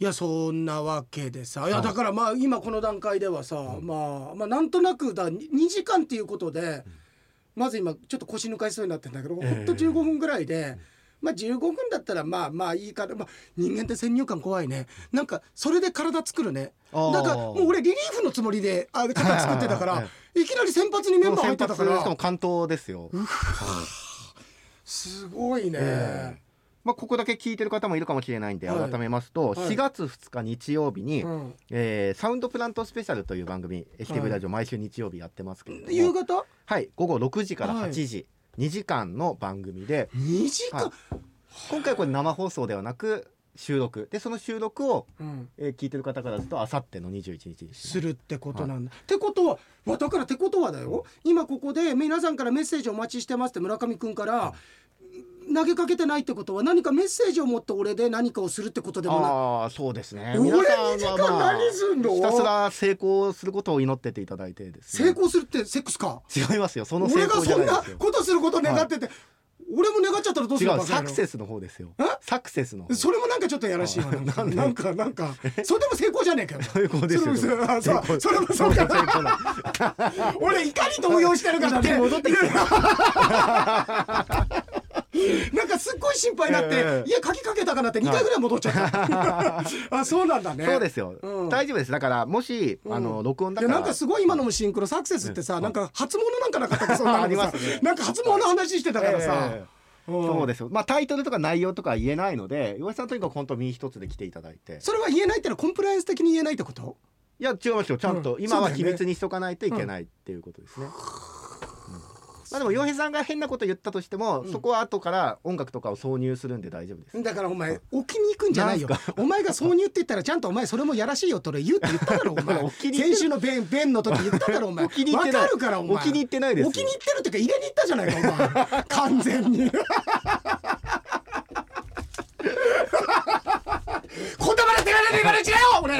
いやそんなわけでさ。いやはい。だからまあ今この段階ではさ、まあまあなんとなくだ2時間っていうことで、まず今ちょっと腰抜かしそうになってんだけど、ええ。ほんと15分ぐらいで。まあ15分だったらまあまあいいから、まあ、人間って先入観怖いね。なんかそれで体作るね。だからもう俺リリーフのつもりであ肩作ってたから、はいいきなり先発にメンバー入ってたか先発しかもら関東ですよ、すごいね、えまあ、ここだけ聞いてる方もいるかもしれないんではい。改めますと、はい。4月2日日曜日に、うん。えーサウンドプラントスペシャルという番組 HTV ラジオ毎週日曜日やってますけれども、夕方？はい。午後6時からはい。8時、2時間の番組で。2時間、はい。今回これ生放送ではなく収録。でその収録を、うん。えー聞いてる方からするとあさっての21日ね、するってことなんだ。ってことはわだからってことはだよ。今ここで皆さんからメッセージお待ちしてますって村上くんから投げかけてないってことは何かメッセージを持って俺で何かをするってことでもない。ああそうですね。俺皆さんは2時間何すんの？ひたすら成功することを祈ってていただいてですね。成功するってセックスか？違いますよ。その成俺が功じゃそんなないですよ。ことすること願ってて、俺も願っちゃったらどうす違るのうサクセスの方ですよ。え？サクセスの方。それもなんかちょっとやらしいわ。なんかなんかなんかそれでも成功じゃねえかよ。成功ですよ。それもあそう成功。それもそうか 俺怒り動揺してるからね。戻ってきて なんかすっごい心配になって、ええ。家鍵かけたかなって2回ぐらい戻っちゃった、あそうなんだね。そうですよ、うん。大丈夫です。だからもし、うん。あの録音だから。いやなんかすごい今のもシンクロサクセスってさ、なんか初物なんかなかったっけそんな ありますね。なんか初物の話してたからさ、そうですよ。まあタイトルとか内容とかは言えないので岩井さんとにかく本当身一つで来ていただいて。それは言えないってのはコンプライアンス的に言えないってこと？いや違いますよ。ちゃんと、うん。今は秘密にしとかないといけないっていうことですね、うんまあでも洋平さんが変なこと言ったとしても、そこは後から音楽とかを挿入するんで大丈夫です。だからお前置きに行くんじゃないよ。なんお前が挿入って言ったらちゃんとお前それもやらしいよって俺言うって言っただろお前。置きに行って先週の弁弁の時言っただろお前。置きに行ってない。わかるからお前。置きに行ってないですよ。置きに行ってるっていうか入れに行ったじゃないかお前。完全にこんな笑ってられねえから違うよ俺。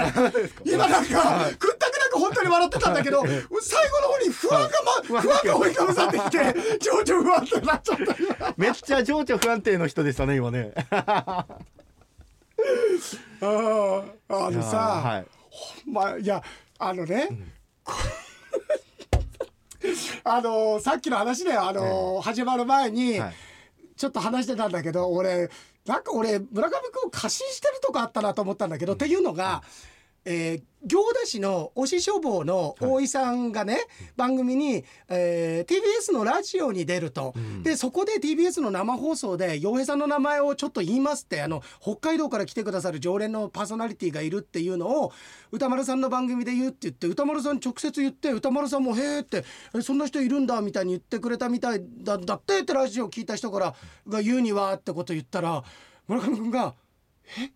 今なんかくったくなく本当に笑ってたんだけど最後の方に不安が、ま、不安が追いかぶさってきて 情緒不安ってなっちゃった今。めっちゃ情緒不安定の人でしたね今ね。あのさ、はい。まあいやあのね、こあのさっきの話だよあの、始まる前に、はいちょっと話してたんだけど俺なんか俺村上君を過信してるとこあったなと思ったんだけど、っていうのが、えー行田市の推し消防の大井さんがね、番組に、えー TBS のラジオに出ると、でそこで TBS の生放送で洋平さんの名前をちょっと言いますってあの北海道から来てくださる常連のパーソナリティがいるっていうのを歌丸さんの番組で言うって言って歌丸さんに直接言って歌丸さんも「へえ」ってえ「そんな人いるんだ」みたいに言ってくれたみたいだだってってラジオ聞いた人からが言うにはってこと言ったら村上君が「え？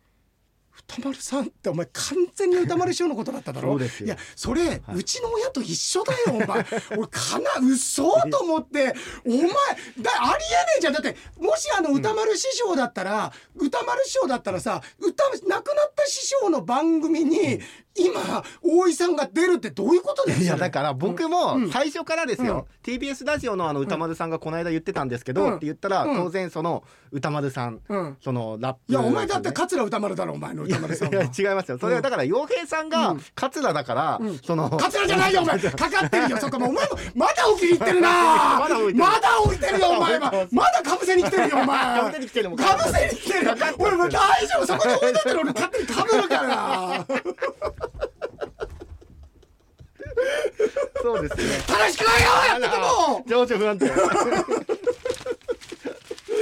歌丸さんってお前完全に歌丸師匠のことだっただろ？そういやそれ、うちの親と一緒だよお前。俺かな嘘と思って。お前だありえねえじゃん。だってもしあの歌丸師匠だったら、歌丸師匠だったらさ歌亡くなった師匠の番組に、今大井さんが出るってどういうことですいやよだから僕も最初からですよ、TBS ラジオのあの歌丸さんがこの間言ってたんですけど、うん。って言ったら、うん。当然その歌丸さん、うん。そのラップいやお前だってね桂歌丸だろお前の歌丸さんは違いますよ。それはだから洋平さんが桂だから、その桂じゃないよお前。かかってるよ。そこもお前もまだ置きに行ってるな。まだ置いてる。まだ置いてるよお前は。まだかぶせに来てるよお前。かぶせに来てるかぶせに来てる。俺もう大丈夫。そこに置いててる俺勝手にかぶるから。そうですね。楽しくないよやってても。情緒不安定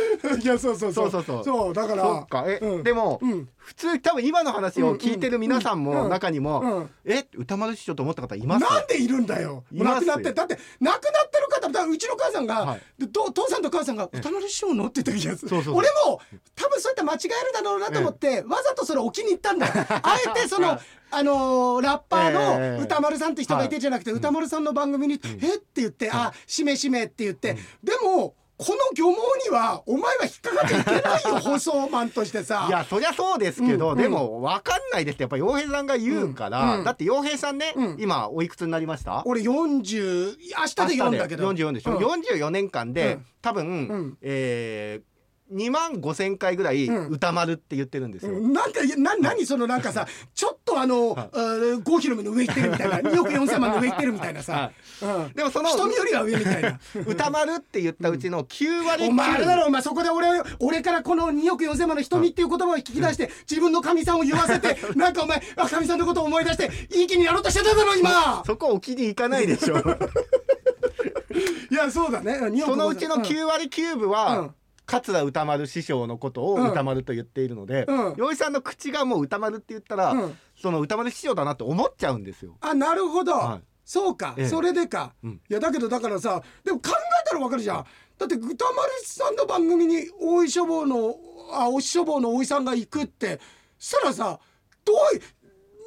いやそうそうそう。そうそうそう。だから。そっか。え、うん。でも、うん。普通多分今の話を聞いてる皆さんも中にも、うんえ歌丸師匠と思った方います？なんでいるんだよ。います。よ亡くなってだって亡くなってる方だうちの母さんが、はい。父さんと母さんが歌丸師匠のって言った気がす。る。そうそうそう。俺も多分そうやって間違えるだろうなと思って、わざとそれ置きに行ったんだ。よ。あえてその。あのーラッパーええ。の歌丸さんって人がいてじゃなくて、歌丸さんの番組に「え？っ?」て言って「あしめしめ」って言って、でもこの漁網にはお前は引っかかっちゃいけないよ放送マンとしてさ。いやそりゃそうですけど、うんでも分かんないですってやっぱ洋平さんが言うから、うんうん。だって洋平さんね、うん。今おいくつになりました？俺40明日で4だけど。44で。しょ、うん。44年間で、うん。多分、ん。えー2万5千回ぐらいうん。歌丸って言ってるんですよ、うん。なんかな何そのなんかさちょっとあの、郷ひろみの上行ってるみたいな2億4,000万の上行ってるみたいなさ、うん、でもその瞳よりは上みたいな。歌丸って言ったうちの9割お前あれだ9ろお前そこで俺俺からこの2億4千万の瞳っていう言葉を聞き出して自分のかみさんを言わせて なんかお前あかみさんのことを思い出していい気にやろうとしてただろ今。そこ置きに行かないでしょ。いやそうだね。2億そのうちのうん。9割9分うはん桂歌丸師匠のことをうん。歌丸と言っているのでうん。洋井さんの口がもう歌丸って言ったらうん。その歌丸師匠だなって思っちゃうんですよ。あなるほど、はい。そうか、ええ。それでか、うん。いやだけどだからさでも考えたらわかるじゃん。だって歌丸さんの番組に大井書房のあおし書房の大井さんが行くってそしたらさどうい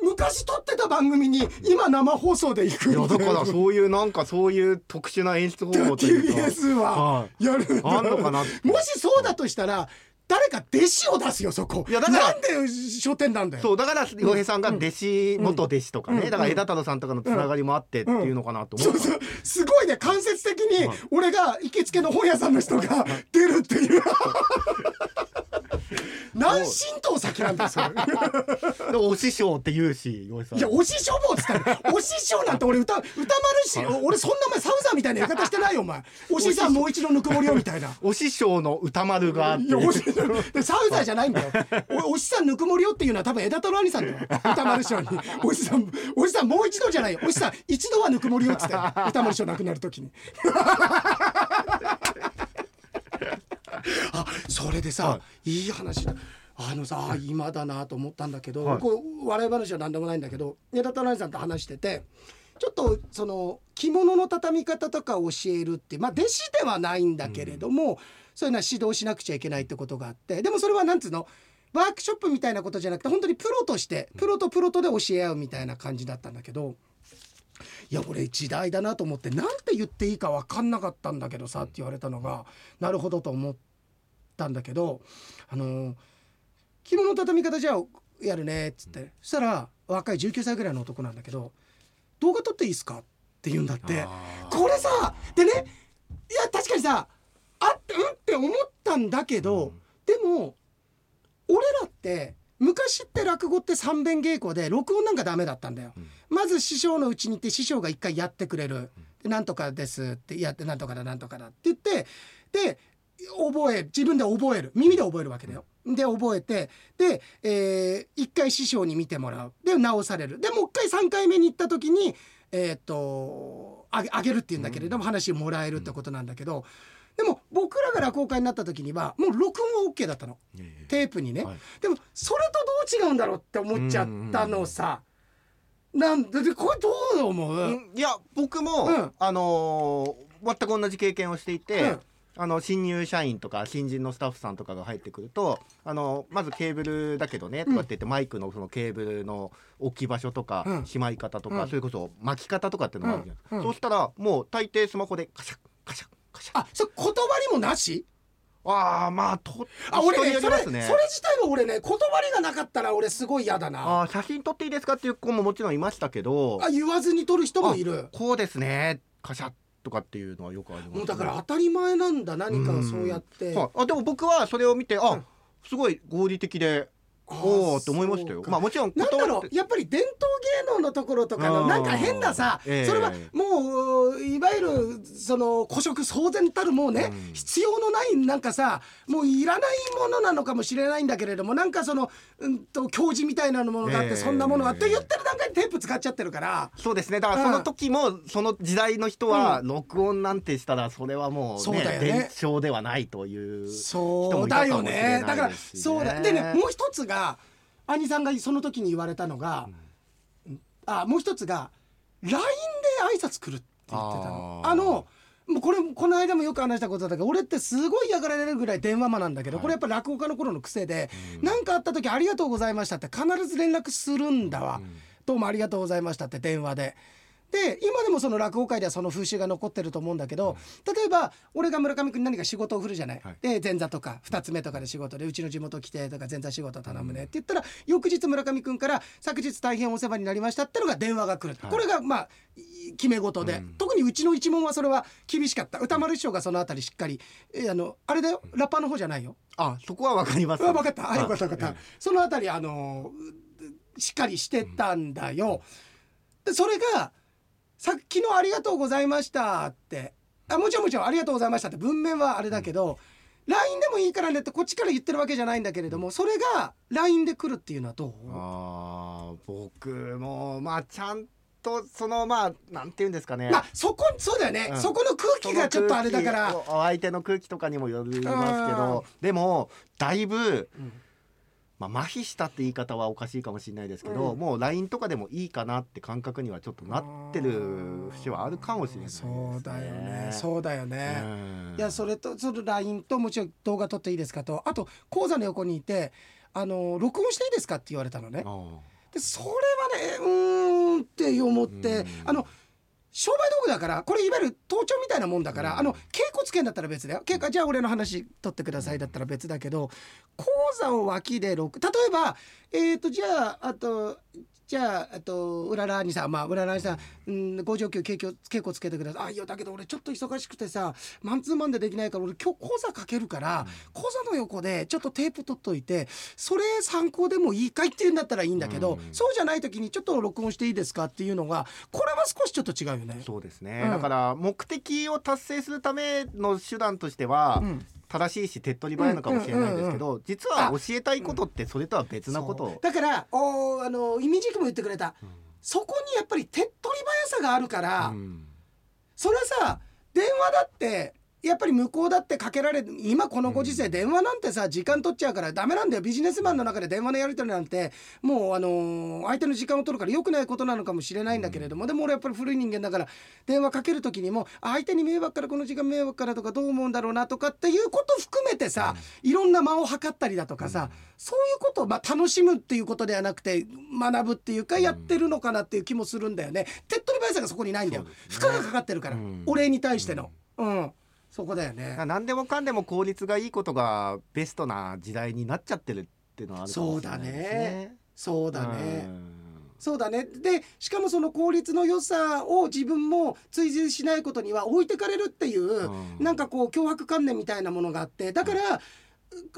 昔撮ってた番組に今生放送で行くいやだからそういうなんかそういう特殊な演出方法というか。TBS ははやる。あんのかなもしそうだとしたら誰か弟子を出すよそこ。いやだからなんで書店なんだよ。そうだから洋平さんが弟子、うん元弟子とかね、うん。だから枝太郎さんとかのつながりもあってっていうのかなと思った、そうそう。すごいね。間接的にはい。俺が行きつけの本屋さんの人が出るっていう何神道先なんだよそれ。でお師匠って言うしい。やお師匠坊っつったらお師匠なんて俺歌歌丸し俺そんなお前サウザーみたいな言い方してないよお前。お師さんもう一度ぬくもりをみたいな。お師匠の歌丸があって。いやお師でサウザーじゃないんだよ。おお師さんぬくもりよっていうのは多分枝太郎兄さんだよ歌丸師匠に。お師さんお師さんもう一度じゃないよ。お師さん一度はぬくもりよっつって歌丸師匠亡くなる時にあそれでさ、、はい。い話だ。あのさ今だなと思ったんだけど、はい。こう笑い話は何でもないんだけど枝太郎兄さんと話しててちょっとその着物の畳み方とかを教えるってまあ弟子ではないんだけれども、そういうのは指導しなくちゃいけないってことがあってでもそれはなんつうのワークショップみたいなことじゃなくて本当にプロとしてプロとプロとで教え合うみたいな感じだったんだけど。いや俺時代だなと思ってなんて言っていいか分かんなかったんだけどさって言われたのがなるほどと思ったんだけどあの着物の畳み方じゃあやるねっつって。そしたら若い19歳ぐらいの男なんだけど動画撮っていいですか？って言うんだって。これさでねいや確かにさあってうん？って思ったんだけど、うん。でも俺らって昔って落語って三遍稽古で録音なんかダメだったんだよ。うん。まず師匠のうちに行って師匠が一回やってくれる「でなんとかです」ってやって「なんとかだなんとかだ」って言ってで覚え自分で覚える。耳で覚えるわけだよ。で覚えてで、えー一回師匠に見てもらう。で直される。でもう一回3回目に行った時にえーっとあげあげるっていうんだけれども、話をもらえるってことなんだけど、でも僕らが落語家になった時にはもう録音は OK だったの。テープにね。はい。でもそれとどう違うんだろうって思っちゃったのさ。なんででこれどう思う、うんいや僕も、うんあのー全く同じ経験をしていて、うんあの新入社員とか新人のスタッフさんとかが入ってくるとあのまずケーブルだけどねとかって言って、マイクのそのケーブルの置き場所とか、うん。しまい方とか、うん。それこそ巻き方とかっていうのがあるじゃないですか、そうしたらもう大抵スマホでカシャッカシャッカシャッ。あそれ断りもなし？ああまあとあ俺人にね。それそれ自体は俺ね断りがなかったら俺すごい嫌だな。あー写真撮っていいですかっていう子ももちろんいましたけど。あ言わずに撮る人もいる。こうですね。カシャッとかっていうのはよくあります、ね、もうだから当たり前なんだ何かをそうやって。はい、あでも僕はそれを見てあ、うん。すごい合理的でおおって思いましたよ。まあもちろんなんだろうやっぱり伝統芸能のところとかのうんなんか変なさええ。それはもういわゆるその古色騒然たるもうねうん。必要のないなんかさもういらないものなのかもしれないんだけれどもなんかそのうんと教授みたいなものがあっええ。てそんなものがあって言ってる段階でテープ使っちゃってるから。そうですね。だからその時もその時代の人は録音なんてしたらそれはもうそうねね。伝承ではないというそうだよね。だからですしねそうだ。でねもう一つが兄さんがその時に言われたのが、あもう一つが LINE で挨拶来るって言ってたの。あのもうこれこの間もよく話したことだけど俺ってすごい嫌がられるぐらい電話魔なんだけど、はい。これやっぱ落語家の頃の癖でうん。何、かあった時「ありがとうございました」って必ず連絡するんだわ、うん。どうもありがとうございましたって電話で。で今でもその落語界ではその風習が残ってると思うんだけど、例えば俺が村上君に何か仕事を振るじゃない、はい。で前座とか2つ目とかで仕事でうちの地元来てとか前座仕事頼むねって言ったら翌日村上君から「昨日大変お世話になりました」ってのが電話が来る、はい。これがまあい決め事で、うん。特にうちの一門はそれは厳しかった。歌丸師匠がそのあたりしっかりえあのあれだよ？ラッパーの方じゃないよ？あそこはわかりますあ分かった。あよかったよかった、はいそのあたりあのうしっかりしてたんだよ、でそれが「さ昨日ありがとうございました」って。あもちろんもちろん「ありがとうございました」って。文面はあれだけど、LINE でもいいからねってこっちから言ってるわけじゃないんだけれどもそれが LINE で来るっていうのはどう？あー僕もまあちゃんとそのまあなんて言うんですかね。まあそこそうだよね、うん。そこの空気がちょっとあれだから。相手の空気とかにもよりますけどでもだいぶ、まあ、麻痺したって言い方はおかしいかもしれないですけど、うん。もう LINE とかでもいいかなって感覚にはちょっとなってる節はあるかもしれないです、ね、そうだよね。そうだよね、うん。いやそれとその LINE ともちろん動画撮っていいですかと。あと講座の横にいてあの録音していいですかって言われたのね。あ。でそれはねうーんって思ってうん。あの商売道具だからこれいわゆる盗聴みたいなもんだから、うん。あの稽古つけんだったら別だよ。稽古じゃあ俺の話取ってくださいだったら別だけど講座を脇で録例えばえっ、とじゃああとじゃああとうららにさまあうららにさ「うん五条級稽古稽古つけてください」あいやだけど俺ちょっと忙しくてさマンツーマンでできないから俺今日講座かけるから、講座の横でちょっとテープ取っといてそれ参考でもいいかいっていうんだったらいいんだけど、うん。そうじゃない時にちょっと録音していいですかっていうのがこれは少しちょっと違うよね。そうですね、うん。だから目的を達成するための手段としては、うん正しいし手っ取り早いのかもしれないですけど、実は教えたいことってそれとは別なこと。だからおあのイミジクも言ってくれた、そこにやっぱり手っ取り早さがあるから、うん。それはさ電話だってやっぱり向こうだってかけられる今このご時世電話なんてさ時間取っちゃうからダメなんだよ。ビジネスマンの中で電話のやり取りなんてもうあのー相手の時間を取るから良くないことなのかもしれないんだけれども、でも俺やっぱり古い人間だから電話かける時にもあ相手に迷惑からこの時間迷惑からとかどう思うんだろうなとかっていうこと含めてさ、いろんな間を測ったりだとかさ、そういうことをまあ楽しむっていうことではなくて学ぶっていうかやってるのかなっていう気もするんだよね。手っ取り早さがそこにないんだよ。負荷がかかってるから、うん。お礼に対しての、うん、そこだよね。何でもかんでも効率がいいことがベストな時代になっちゃってるっていうのはあるかもしれないですね。そうだうね。んそうだね。で、しかもその効率の良さを自分も追随しないことには置いてかれるっていう、うんなんかこう脅迫観念みたいなものがあって、だから。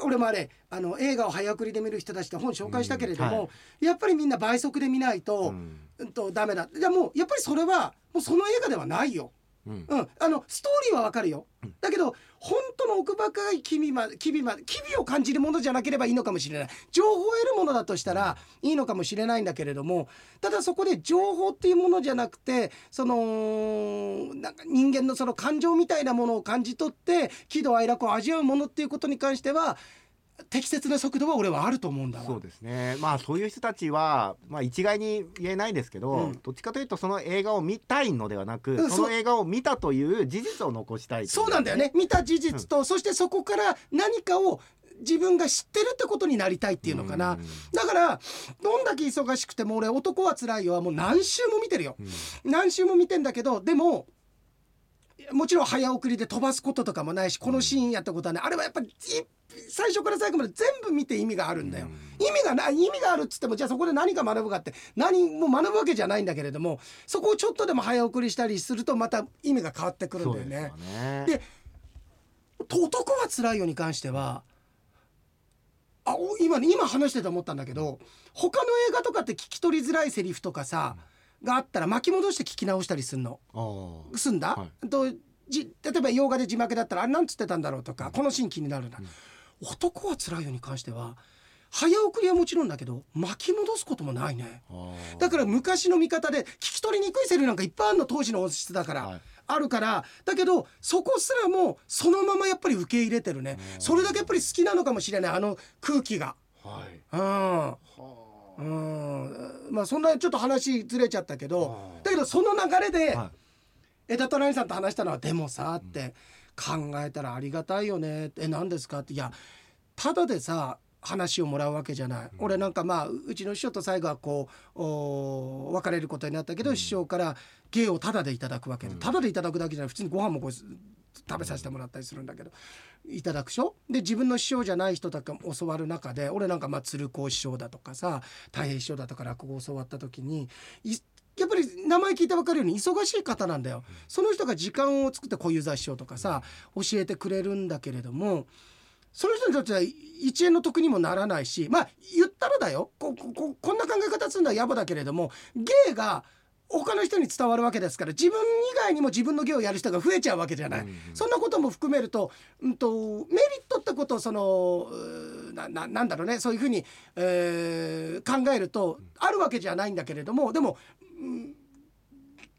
俺もあれあの映画を早送りで見る人たちって本紹介したけれども、うんはやっぱりみんな倍速で見ないと,、うんうん、とダメだじゃあもうやっぱりそれはもうその映画ではないよ。うんうん、あのストーリーはわかるようん。だけど本当の奥深い機微ま機微ま機微を感じるものじゃなければいいのかもしれない。情報を得るものだとしたらいいのかもしれないんだけれども、ただそこで情報っていうものじゃなくて、そのなんか人間のその感情みたいなものを感じ取って喜怒哀楽を味わうものっていうことに関しては適切な速度は俺はあると思うんだわ。そうですね。まあそういう人たちは、まあ、一概に言えないですけど、うん。どっちかというとその映画を見たいのではなく、うんその映画を見たという事実を残したいといそうなんだよね。見た事実と、そしてそこから何かを自分が知ってるってことになりたいっていうのかな。うん。だからどんだけ忙しくても俺男は辛いよはもう何週も見てるよ。うん。何週も見てんだけどでももちろん早送りで飛ばすこととかもないしこのシーンやったことはねあれはやっぱりい最初から最後まで全部見て意味があるんだよ。意味がない意味があるっつってもじゃあそこで何か学ぶかって何も学ぶわけじゃないんだけれどもそこをちょっとでも早送りしたりするとまた意味が変わってくるんだよね。で。ね。男は辛いよに関してはあお今ね今話してて思ったんだけど他の映画とかって聞き取りづらいセリフとかさ、があったら巻き戻して聞き直したりすんの。すんだ、はとじ例えば洋画で字幕だったらあれなんつってたんだろうとか、このシーン気になるな、男は辛いよに関しては早送りはもちろんだけど巻き戻すこともないね。だから昔の見方で聞き取りにくいセリフなんかいっぱいあるの当時の音質だから、はい。あるからだけどそこすらもそのままやっぱり受け入れてるね。うん。それだけやっぱり好きなのかもしれないあの空気が。はい。うん。はうん。まあそんなちょっと話ずれちゃったけどだけどその流れでは枝虎さんと話したのは「でもさ」って考えたらありがたいよね。え何ですか？って。いやただでさ話をもらうわけじゃない、俺なんかまあうちの師匠と最後はこうお別れることになったけど、師匠から芸をタダでいただくわけで、タダでいただくだけじゃない普通にご飯もこう食べさせてもらったりするんだけど。いただくでしょ？で自分の師匠じゃない人とか教わる中で俺なんかまあ鶴光師匠だとかさ太平師匠だとか落語を教わった時にいやっぱり名前聞いて分かるように忙しい方なんだよ。その人が時間を作って小遊三師匠とかさ教えてくれるんだけれどもその人にとっては1円の得にもならないしまあ言ったらだよ。こここんな考え方するのは野暮だけれども芸が他の人に伝わるわけですから自分以外にも自分の芸をやる人が増えちゃうわけじゃない、うんうんそんなことも含めると,、うん、とメリットってことをそのなななんだろうね。そういうふうに、えー考えるとあるわけじゃないんだけれどもでも、うん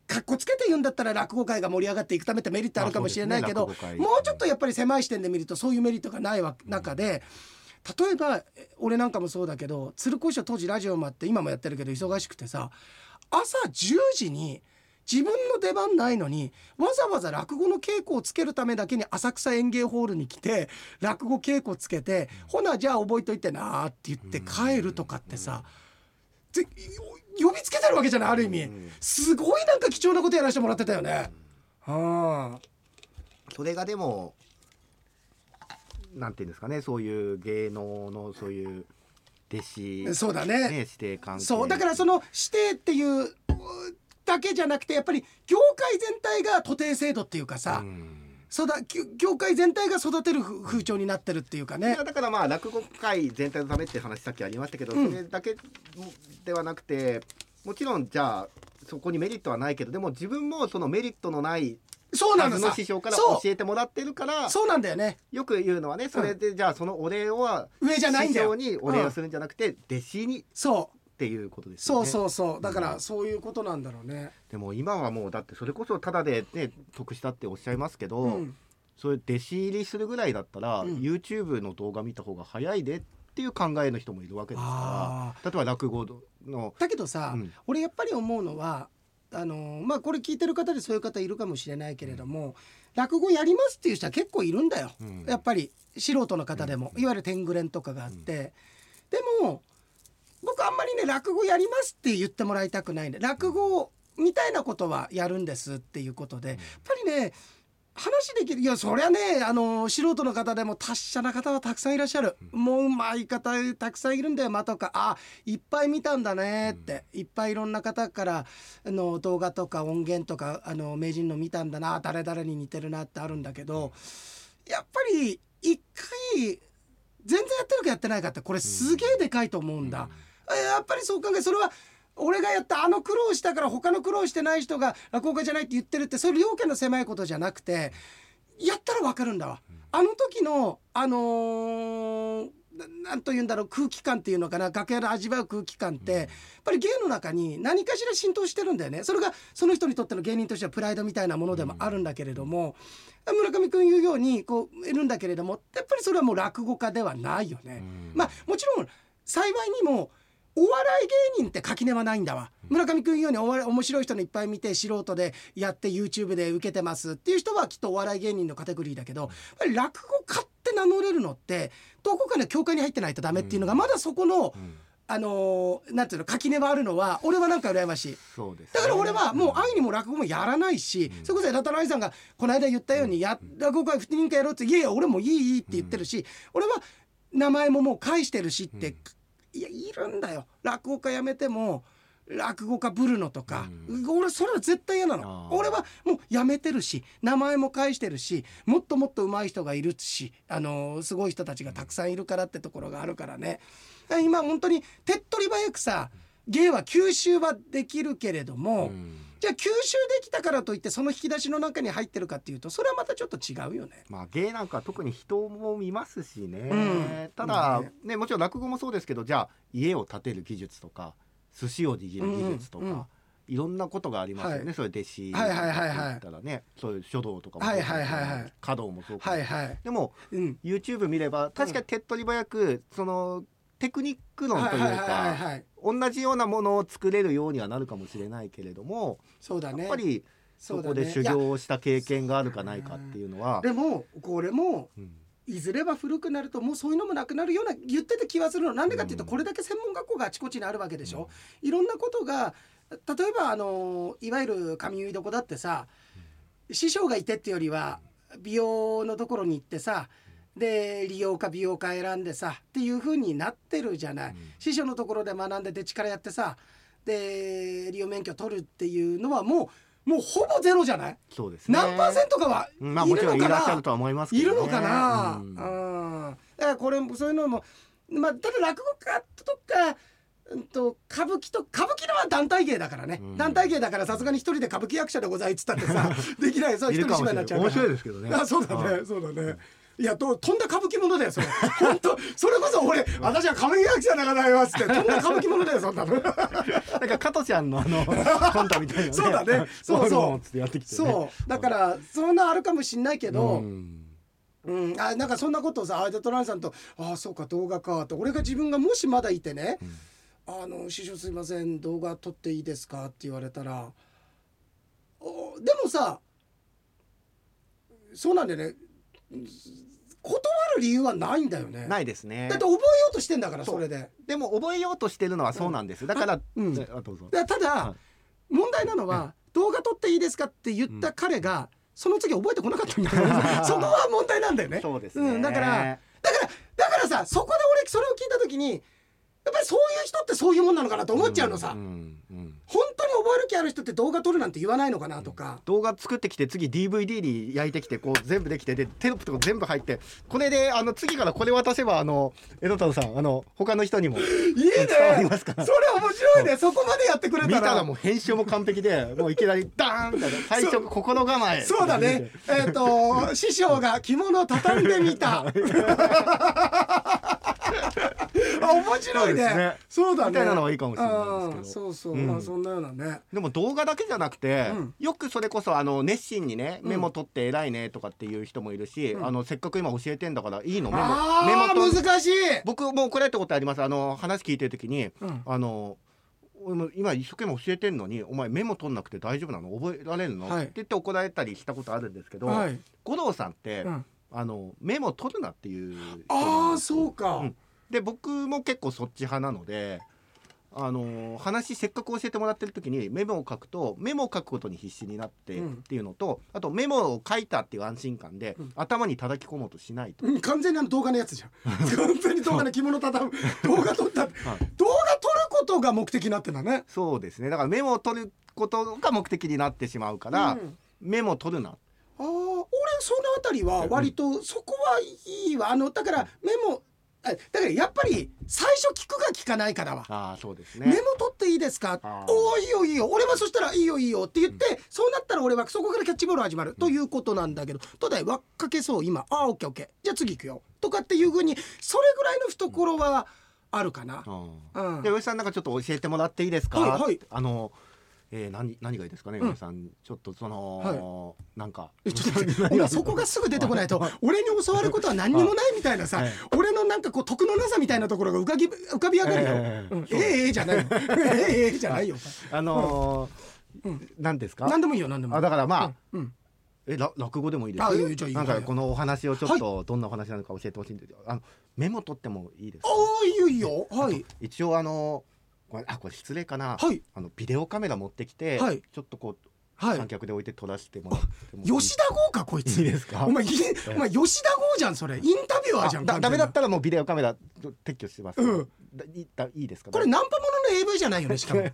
かっこつけて言うんだったら落語界が盛り上がっていくためってメリットあるかもしれないけど、ねもうちょっとやっぱり狭い視点で見るとそういうメリットがないわ中で。例えばえ俺なんかもそうだけど鶴子師匠当時ラジオもあって今もやってるけど忙しくてさ朝10時に自分の出番ないのにわざわざ落語の稽古をつけるためだけに浅草園芸ホールに来て落語稽古つけて「ほなじゃあ覚えといてな」って言って帰るとかってさぜ呼びつけてるわけじゃないある意味。すごいなんか貴重なことやらせてもらってたよね。はあそれがでもなんていうんですかねそういう芸能のそういう弟子そうだね。ね指定関係。そうだからその指定っていううだけじゃなくてやっぱり業界全体が徒弟制度っていうかさ、うんそうだき業界全体が育てる風風潮になってるっていうかね。だからまあ落語界全体のためって話さっきありましたけど、うん。それだけではなくてもちろんじゃあそこにメリットはないけどでも自分もそのメリットのないそうなのさ師匠から教えてもらってるからそうなんだよね。よく言うのはねそれでじゃあそのお礼は上じゃないんだよ。師匠にお礼をするんじゃなくて弟子にっそうていうことですよね。そうそうそう。だからそういうことなんだろうね。でも今はもうだってそれこそただでね得したっておっしゃいますけど、うん。そういう弟子入りするぐらいだったら、うん。YouTube の動画見た方が早いでっていう考えの人もいるわけですあから例えば落語の。だけどさ、うん。俺やっぱり思うのはあのまあこれ聞いてる方でそういう方いるかもしれないけれども、落語やりますっていう人は結構いるん。だよ、うんやっぱり素人の方でも、うんいわゆる天狗連とかがあって、でも僕あんまりね落語やりますって言ってもらいたくないんで落語みたいなことはやるんですっていうことで、やっぱりね話できるいやそりゃねあの素人の方でも達者な方はたくさんいらっしゃる、もううまい方たくさんいるんだよ間とか。あいっぱい見たんだねって、いっぱいいろんな方からあの動画とか音源とかあの名人の見たんだな誰々に似てるなってあるんだけどやっぱり一回全然やってるかやってないかってこれすげえでかいと思うんだ。えやっぱりそう考えそれは俺がやったあの苦労したから他の苦労してない人が落語家じゃないって言ってるってそれ両家の狭いことじゃなくてやったら分かるんだわ。あの時のあのーななんと言うんだろう空気感っていうのかな楽屋で味わう空気感って、やっぱり芸の中に何かしら浸透してるんだよねそれがその人にとっての芸人としてはプライドみたいなものでもあるんだけれども、村上君言うようにこういるんだけれどもやっぱりそれはもう落語家ではないよね。まあもちろん幸いにもお笑い芸人って垣根はないんだわ。村上君ようにお笑い面白い人のいっぱい見て素人でやって YouTube で受けてますっていう人はきっとお笑い芸人のカテゴリーだけど落語家って名乗れるのってどこかの教会に入ってないとダメっていうのがまだそこの、あのーなんていうの垣根はあるのは俺はなんか羨ましい。そうですね。だから俺はもう愛にも落語もやらないし、それこそ枝田愛さんがこの間言ったように、や落語会不認可やろうって「いやいや俺もいいいい」って言ってるし、俺は名前ももう返してるしって、いやいるんだよ。落語家やめても落語家ブルノとか、俺それは絶対嫌なの。俺はもうやめてるし名前も返してるしもっともっと上手い人がいるし、あのーすごい人たちがたくさんいるからってところがあるからね。今本当に手っ取り早くさ芸は吸収はできるけれども、うんじゃあ吸収できたからといってその引き出しの中に入ってるかっていうとそれはまたちょっと違うよね。まあ芸なんか特に人も見ますしね、うん。ただねねもちろん落語もそうですけどじゃあ家を建てる技術とか寿司を握る技術とか、うんうんいろんなことがありますよね、はい。そういう弟子はいはいはいはい。ったらねそういう書道とかもはいはいはいはい。華道もそうか、はいはい。でもうん。YouTube 見れば確かに手っ取り早くそのテクニック論というはいはいはいはいかはい同じようなものを作れるようにはなるかもしれないけれども、そうだね。やっぱりそこで修行をした経験があるかないかっていうのは、でもこれもうん。いずれは古くなるともうそういうのもなくなるような言ってた気はするの。なんでかっていうとうん。これだけ専門学校があちこちにあるわけでしょ、いろんなことが例えばあのいわゆる髪結い床だってさ師匠がいてってよりは美容のところに行ってさで利用か美容か選んでさっていう風になってるじゃない、うん。師匠のところで学んでで力やってさで利用免許取るっていうのはもうもうほぼゼロじゃない、そうですね。何パーセントかはいいるのからっしゃるとは思いますけど、ね、いるのかな、ううん。んだからこれそういうのもまあただ落語家とかうんと歌舞伎と歌舞伎のは団体芸だからね、うん。団体芸だからさすがに一人で歌舞伎役者でございっつったってさできない。そう一人芝居になっちゃうから。面白いですけどね。あそうだはねそうだねいやととんだ歌舞伎ものだよそれ。本当それこそ俺私は歌舞伎役者でございますって。とんだ歌舞伎ものだよそんなの。なんか加トちゃんのあの コントみたいなね。そうだね。そうそうやってきてね。そう。だからそんなあるかもしんないけど、うん。うん、あなんかそんなことをさあでトランさんと「ああそうか動画か」と俺が自分がもしまだいてね「あの師匠すいません動画撮っていいですか?」って言われたらおでもさそうなんだよね断る理由はないんだよね。ないですね。だって覚えようとしてんだからそれで。でも覚えようとしてるのはそうなんです、だから、うん。どうぞ。だただ、は問題なのは動画撮っていいですかって言った彼が、その次覚えてこなかったんだよねそこは問題なんだよね。そうですね、うんだからだからだからさそこで俺それを聞いた時にやっぱりそういう人ってそういうもんなのかなと思っちゃうのさ、んうんうん。本当に覚える気ある人って動画撮るなんて言わないのかなとか、動画作ってきて次 DVD に焼いてきてこう全部できてでテロップとか全部入って。これであの次からこれ渡せばあの江戸太郎さんあの他の人にもいいね。伝わりますから。それ面白いね。そこまでやってくれたら。見たらもう編集も完璧でもういきなりダーンって最初心構え。そうだね。えっ、と師匠が着物を畳んでみた あ面白いね。そうね。そうだね。みたいなのはいいかもしれないですけど。うんそうそう、うん。まあそんなようなね。でも動画だけじゃなくて、うん。よくそれこそあの熱心にねうん。メモ取って偉いねとかっていう人もいるし、うん。あのせっかく今教えてんだからいいのメモあメモ難しい、僕も怒られたことあります。あの話聞いてる時にうん。あの俺も今一生懸命教えてんのにお前メモ取んなくて大丈夫なの？覚えられるの、はい。って言って怒られたりしたことあるんですけど、はい、五郎さんって、うん、あのメモ取るなっていうああそうか、うんで僕も結構そっち派なので。あの話せっかく教えてもらってる時にメモを書くとメモを書くことに必死になってうん。っていうのと、あとメモを書いたっていう安心感で、うん。頭に叩き込もうとしないと、うん。完全にあの動画のやつじゃん。完全に動画の着物畳む。動画撮ったはい。動画撮ることが目的になってんだね。そうですね。だからメモを取ることが目的になってしまうから、うん。メモを取るな。ああ俺そのあたりは割とそこはいいわ。あのだからメモあだからやっぱり最初聞くか聞かないかだわ。ああそうですメねモ取っていいですか？おおいいよいいよ。俺はそしたらいいよいいよって言って、そうなったら俺はそこからキャッチボール始まるということなんだけど「とだい輪っかけそう今。あーオッケーオッケー。じゃあ次行くよ」とかっていうふうにそれぐらいの懐はあるかな。うん。うん。で吉さんなんかちょっと教えてもらっていいですか、はいはい。あの、えー、何何がいいですかね、うん。吉さん。ちょっとその、なんか。えちょっと待って お前そこがすぐ出てこないと俺に教わることは何にもないみたいなさ、はい。俺のなんかこう徳のなさみたいなところが浮かぎ浮かび上がるよ。ええうん。そう。ええええじゃない。よ。ええええじゃないよ。あのーうん。何ですか？何でもいいよ何でも。いい。あだからまあ、うん。うん。えら落語でもいいです？なんかこのお話をちょっとどんなお話なのか教えてほしいんですよ。あのメモ取ってもいいですか？ああいいよいいよ。はい。一応あのこれあこれ失礼かな、はい。あのビデオカメラ持ってきて、はい。ちょっとこうはい。観。客で置いて撮らせてもらって吉田剛かこいつ。いいですか？お前いお前吉田剛じゃんそれ。インタビュアーじゃん。あだダメだっ完たらもうビデオカメラ撤去してます、うん。だいいだいいですか？これナンパものの AV じゃないよねしかも。違う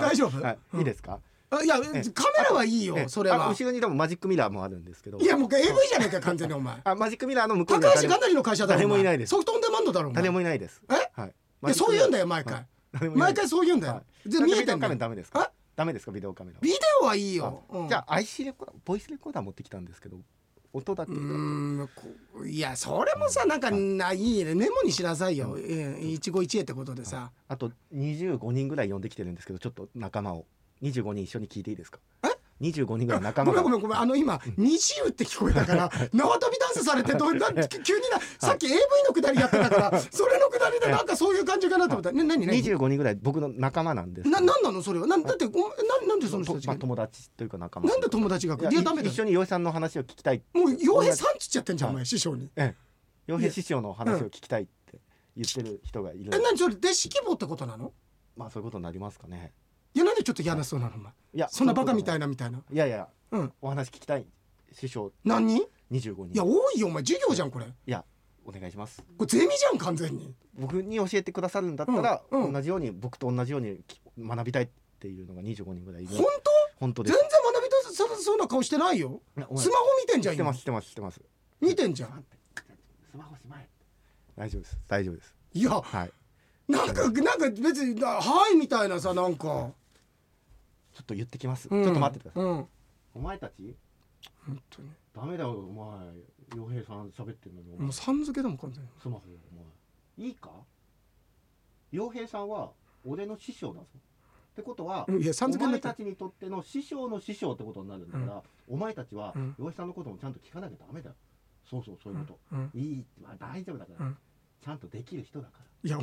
大丈夫？はい、うん。いいですか？あいやえカメラはいいえよそれは。あ後ろにでもマジックミラーもあるんですけど。いやもう AV じゃねえか完全にお前。あマジックミラーの向こうに高橋がなりの会社だ誰もいないです。ソフトオンデマンドだろ誰もいないです。えはい。そう言うんだよ毎は回。い誰もいない毎回そう言うんだよ。はで見えてビデオカんだよメラダメですか？ダメですか？ビデオカメラは。ビデオはいいよ。あうんじゃあ IC レコーダーボイスレコーダー持ってきたんですけど音だけ。いやそれもさなんかないいね。メモにしなさいよ。ええ一期一会ってことでさ。あと25人ぐらい呼んできてるんですけどちょっと仲間を。25人一緒に聞いていいですか？え25人ぐらい仲間が。ごめんごめんごめん。あの今「二十」って聞こえたから 縄跳びダンスされてどうな急になさっき AV のくだりやってたからそれのくだりでなんかそういう感じかなと思った。ね何何？25人ぐらい僕の仲間なんです。ななんなのそれは？なんだってお前ななんでその人たちが？とまあ友達というか仲間。なんで友達がいやダメだよ。一緒に洋井さんの話を聞きたいもう傭兵さんつっちゃってんじゃんお前師匠に。ええ。洋平師匠の話を聞きたいって言ってる人がいる。え何それ弟子希望ってことなの？まあそういうことになりますかねいやなんでちょっと嫌なそうなのお前？いやそんなバカみたいいなみたいな。いやいやうん。お話聞きたい師匠。何？人25人。いや多いよお前。授業じゃんこれ。こいやお願いします。れゼミじゃん完全に。僕に教えてくださるんだったら、うんうん。同じように僕と同じようにき学びたいっていうのが25人ぐらいいる。本当？全本当です。然学びたさそうな顔してないよ。いやお前スマホ見てんじゃん今。知ってます知ってます知ってます。見てんじゃん。スマホしまえ。大丈夫です大丈夫です。いやはいなんかなんか別になはいみたいなさなんか。ちょっと言ってきます、うん。ちょっと待ってください。うん。お前たち？本当に。ダメだよお前洋平さん喋ってんのにもうさん付けだもん完全にスマホお前いいか？洋平さんは俺の師匠だぞ。ってことは、うんいやさんお付けになって前たちにとっての師匠の師匠ってことになるんだから、お前たちはうん。洋平さんのこともちゃんと聞かなきゃダメだよ。そうそうそういうこと、うん。いい、まあ、大丈夫だから、うん。ちゃんとできる人だかいや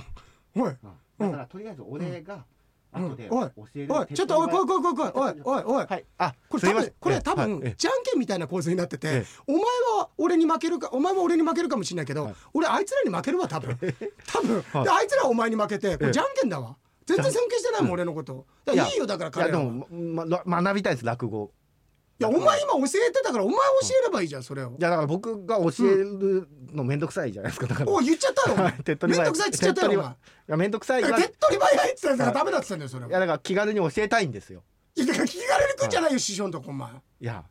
おい。だからとりあえず俺がうん。後で教える、おい。ちょっとおい来い来い来い来い。おいおいおい。はい。あこれ多分これ多分じゃんけんみたいな構図になっててええ。お前は俺に負けるかお前は俺に負けるかもしれないけどはい。俺あいつらに負けるわ多分。多分。はい。であいつらはお前に負けてこえ。えれじゃんけんだわ。全然尊敬してないもん俺のこと。いいよだからいやで彼らはも、まま、学びたいです落語いやお前今教えてたからお前教えればいいじゃんそれを。いやだから僕が教えるのめんどくさいじゃないですかだから。おい 言っちゃったよ手っ取り早いめんどくさいっつっちゃったよお前。いやめんどくさい手っ取り早いっつってたからダメだっつってんだよそれは。やだから気軽に教えたいんですよ。いやだから気軽に来んじゃないよ師匠のとこお前。いや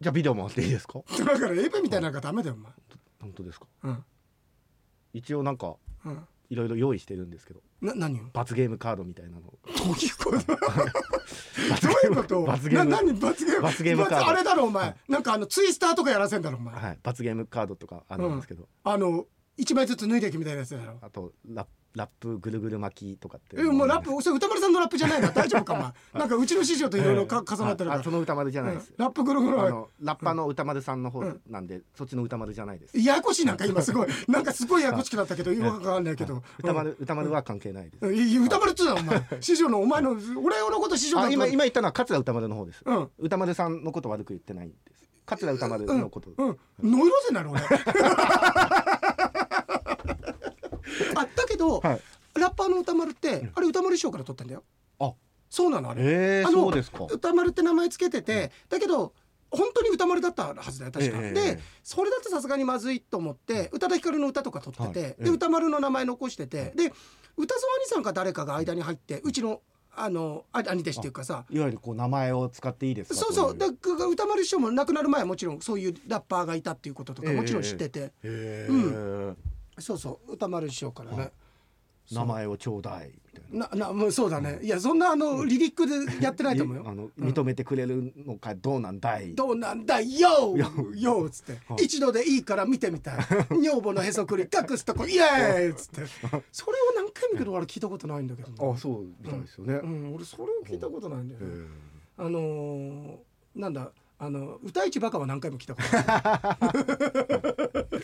じゃあビデオもらっていいですか？だから AV みたいなのがダメだよお前。本当ですか？うん。一応なんかうんいろいろ用意してるんですけど。な何を？罰ゲームカードみたいなの。どういうこと？どういうこと？罰ゲームな何？罰ゲーム？罰ゲームカード。罰あれだろお前、はい。なんかあのツイスターとかやらせんだろお前、はい。罰ゲームカードとかあるんですけど、あの一枚ずつ脱いでいくみたいなやつだろ。あとラッラップぐるぐる巻きとかってえもうラップそれ歌丸さんのラップじゃないな大丈夫かお前 なんかうちの師匠といろいろか重なってるかその歌丸じゃないです。うん、ラップぐるぐるあのラッパーの歌丸さんの方うん。なんで、そっちの歌丸じゃないです。ややこしいなんか今すごい。なんかすごいややこしくなったけどよくわかんないけど。歌丸、歌丸は関係ないです、歌丸っつうなお前師匠のお前の俺のこと師匠今今言ったのは桂歌丸の方です、うん。歌丸さんのこと悪く言ってないんです。桂歌丸のこと、うん。ノイローゼなの俺 ど、はい。ラッパーの歌丸って、あれ歌丸師匠から取ったんだよ。あ。そうなのあれ、えー、あのそうですか。歌丸って名前つけてて、だけど本当に歌丸だったはずだよ確か、ええ。でそれだとさすがにまずいと思って宇多田ヒカルの歌とか取ってて、はい。ええ。で歌丸の名前残しててで歌沢兄さんか誰かが間に入ってうちのあのあ兄弟子っていうかさ。いわゆるこう名前を使っていいですかそうそう。といで歌丸師匠も亡くなる前はもちろんそういうラッパーがいたっていうこととかええもちろん知ってて、へえ、うそうそう。歌丸師匠からね、名前をちょうだいみたいな。ななもうそうだね。いやそんなあのリリックでやってないと思うよ。あの認めてくれるのかどうなんだい、どうなんだよよよっつって。はい。一度でいいから見てみたい。女房のへそくり隠すとこイエーイ！っつって。それを何回見るけど俺聞いたことないんだけどな。あそうみたいですよね、うん俺それを聞いたことないんだよへねえあのーなんだあの歌一バカは何回も聞いたこ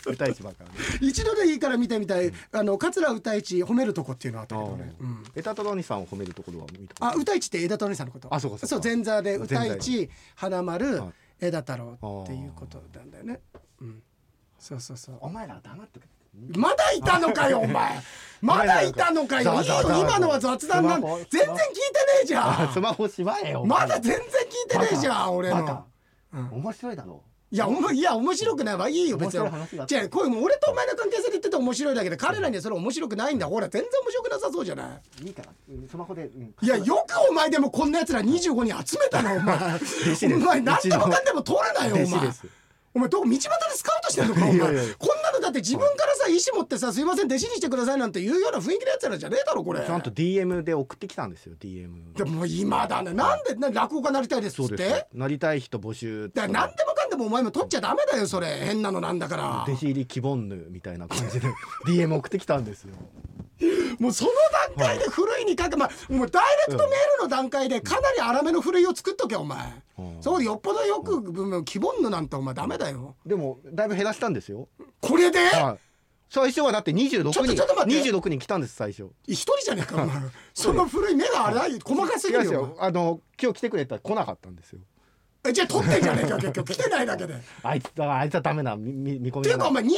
と 歌一ばっかり一度でいいから見てみたい。あの桂歌一褒めるとこっていうのはあったけどね。あうん。エタトロニさんを褒めるところはあ歌一って枝太郎さんのことあそう。かそうか。前座で歌一花丸はい枝太郎っていうことなんだよね。うん。そうそうそう。お前ら黙ってくれ。まだいたのかよお前。まだいたのかよ。いいよ今のは雑談なん全然聞いてねえじゃん。あスマホしまえよまだ全然聞いてねえじゃん俺の。バカ。うん面白いだろ。いやおもいや面白くないわ。いいよ別に。面白い話だった。じゃあこういう俺とお前の関係性で言ってて面白いだけで彼らにはそれ面白くないんだ。ほら全然面白くなさそうじゃない？いいから。うんスマホで、うん。いやよくお前でもこんな奴ら25人集めたなお前。お前何でもかんでも取れないよお前。弟子ですお前どこ道端でスカウトしてんのかお前。こんなのだって自分からさ意思持ってさすいません弟子にしてくださいなんて言うような雰囲気のやつらじゃねえだろこれ。ちゃんと DM で送ってきたんですよ DM でも今だね。なんでな落語家なりたいですって？なりたい人募集だ何でもかんでもお前も取っちゃダメだよそれ。変なのなんだから。弟子入り希望ぬみたいな感じで DM 送ってきたんですよもうその段階でふるいに書く、まあ、もうダイレクトメールの段階でかなり荒めのふるいを作っとけお前、うん。そうよっぽどよく、うん、希望のなんてお前ダメだよ。でもだいぶ減らしたんですよ。これで？はい。最初はだって26ちょっと人ちょっと待って。26人来たんです最初。一人じゃねえかお前。その古い目が荒い細かすぎるよあの今日来てくれたら来なかったんですよ。えじゃあ取ってんじゃねえか結局。来てないだけで。っ あいつあいつはダメな見見見込みがな。いていうかお前26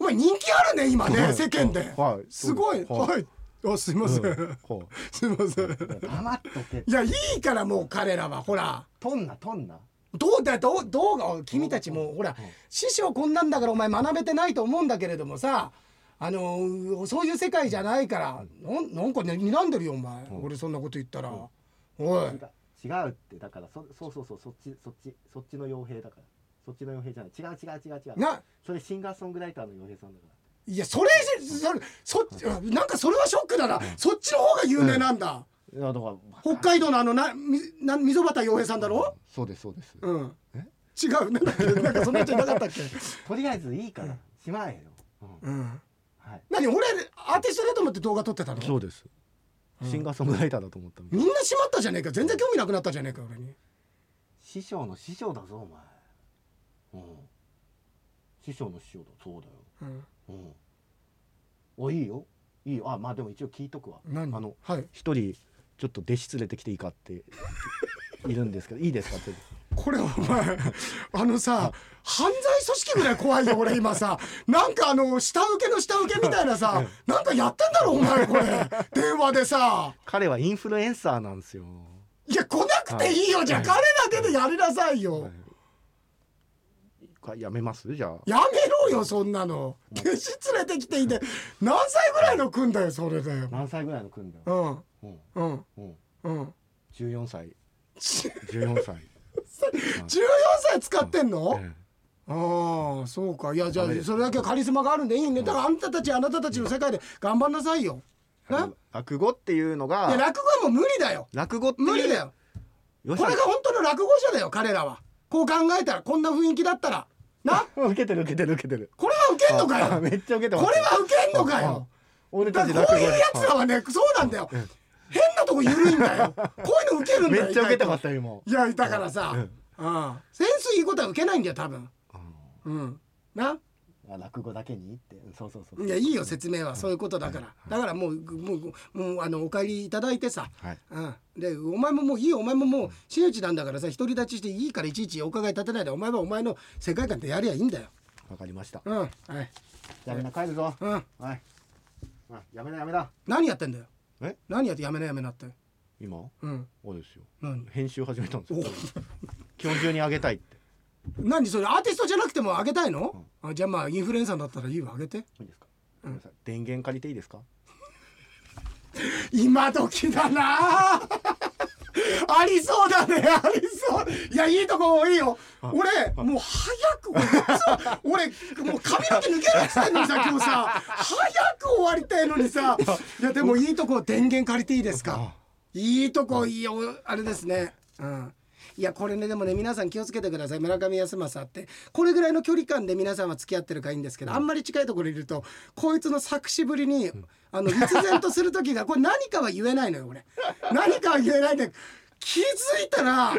お前人気あるね今ね、はい。世間で、はい。すごい。はい。あ すいません、はい。すいません。黙っとけいやいいからもう彼らは。ほら。とんなとんなどうだどうどうが君たちもほら師匠こんなんだからお前学べてないと思うんだけれどもさあのーそういう世界じゃないからなんなんかね睨んでるよお前、うん。俺そんなこと言ったら、うん。おい。違う違うって。だからそそうそうそうそっちそっちそっちの傭兵だからそっちの傭兵じゃない。違う違う違う違う。なそれシンガーソングライターの傭兵さんだかいやそれそれそっちなんかそれはショックだな、そっちの方が有名なんだ、らいやだから北海道のあのなみな溝端洋平さんだろ、そうですそうです。うん。え？違う。なんだっけ？なんかそんな人いなかったっけ？とりあえずいいからしまえよ、うん。うん。はい。何俺アーティストだと思って動画撮ってたの？そうです。シンガーソングライターだと思ったみたいみんな閉まったじゃねえか。全然興味なくなったじゃねえか俺に。師匠の師匠だぞお前うん。師匠の師匠だ。そうだよ。うん。うん。おいいよ。いいよ。あまあでも一応聞いとくわ。何？あのはい。一人ちょっと弟子連れてきていいかって いるんですけどいいですか？ってこれお前あのさ犯罪組織ぐらい怖いよ俺今さ。なんかあの下請けの下請けみたいなさなんかやってんだろお前これ。電話でさ。彼はインフルエンサーなんですよ。いや来なくていいよじゃあ彼だけでやりなさいよ。はいやめます？じゃあ。やめろよそんなの。弟子連れてきていて。何歳ぐらいの組んだよそれで。何歳ぐらいの組んだよ、うん。うん。うん。うん、うん。14歳。14歳、14歳使ってんの、えああそうか。いやじゃあそれだけカリスマがあるんでいいね。だからあんたたちあなたたちの世界で頑張んなさいよ。落語っていうのいやが落語はもう無理だよ。落語無理だよ。これが本当の落語者だよ彼らはこう考えたらこんな雰囲気だったら。な？受けてる受けてる受けてる。これは受けんのかあよめっちゃ受けてこれは受けんのかよ。俺だたちこういうやつらはねそうなんだよ。うん。変なとこ緩いんだよ。こういうの受けるんだよめっちゃ受けてま意したよ今。いやだからさ、うん。うん、センスいいことは受けないんだよ多分。うん。な？あ落語だけに？って。そうそうそう。いやいいよ説明は。そういうことだから。だからもうもうもうあのお帰りいただいてさ、はい。うん、でお前ももういいよお前ももう真打ちなんだからさ独り立ちしていいからいちいちお伺い立てないでお前はお前の世界観でやりゃいいんだよ。わかりました。うん。はい。じゃあみんな帰るぞ。うん。はい。あやめなやめな。何やってんだよ？え？何やってやめなやめなって今？うん。そうですよ。何？編集始めたんですよ。お。基本中にあげたいって。何それ？アーティストじゃなくてもあげたいの、あじゃあまあインフルエンサーだったらいいわ。あげて。いいですか？ごめん電源借りていいですか？今時だな。あ ありそうだね。ありそう。いやいいとこいいよ。俺もう早く俺俺もう髪の毛抜けるっつってんのにさ 今日さ。早く終わりたいのにさ。いやでもいいとこ電源借りていいですか？いいとこいいよ。あれですね。うんいやこれねでもね皆さん気をつけてください。村上康政って。これぐらいの距離感で皆さんは付き合ってるからいいんですけど、あんまり近いところにいるとこいつの作詞ぶりに、あの立然とする時がこれ何かは言えないのよ俺。何かは言えないんで気づいたら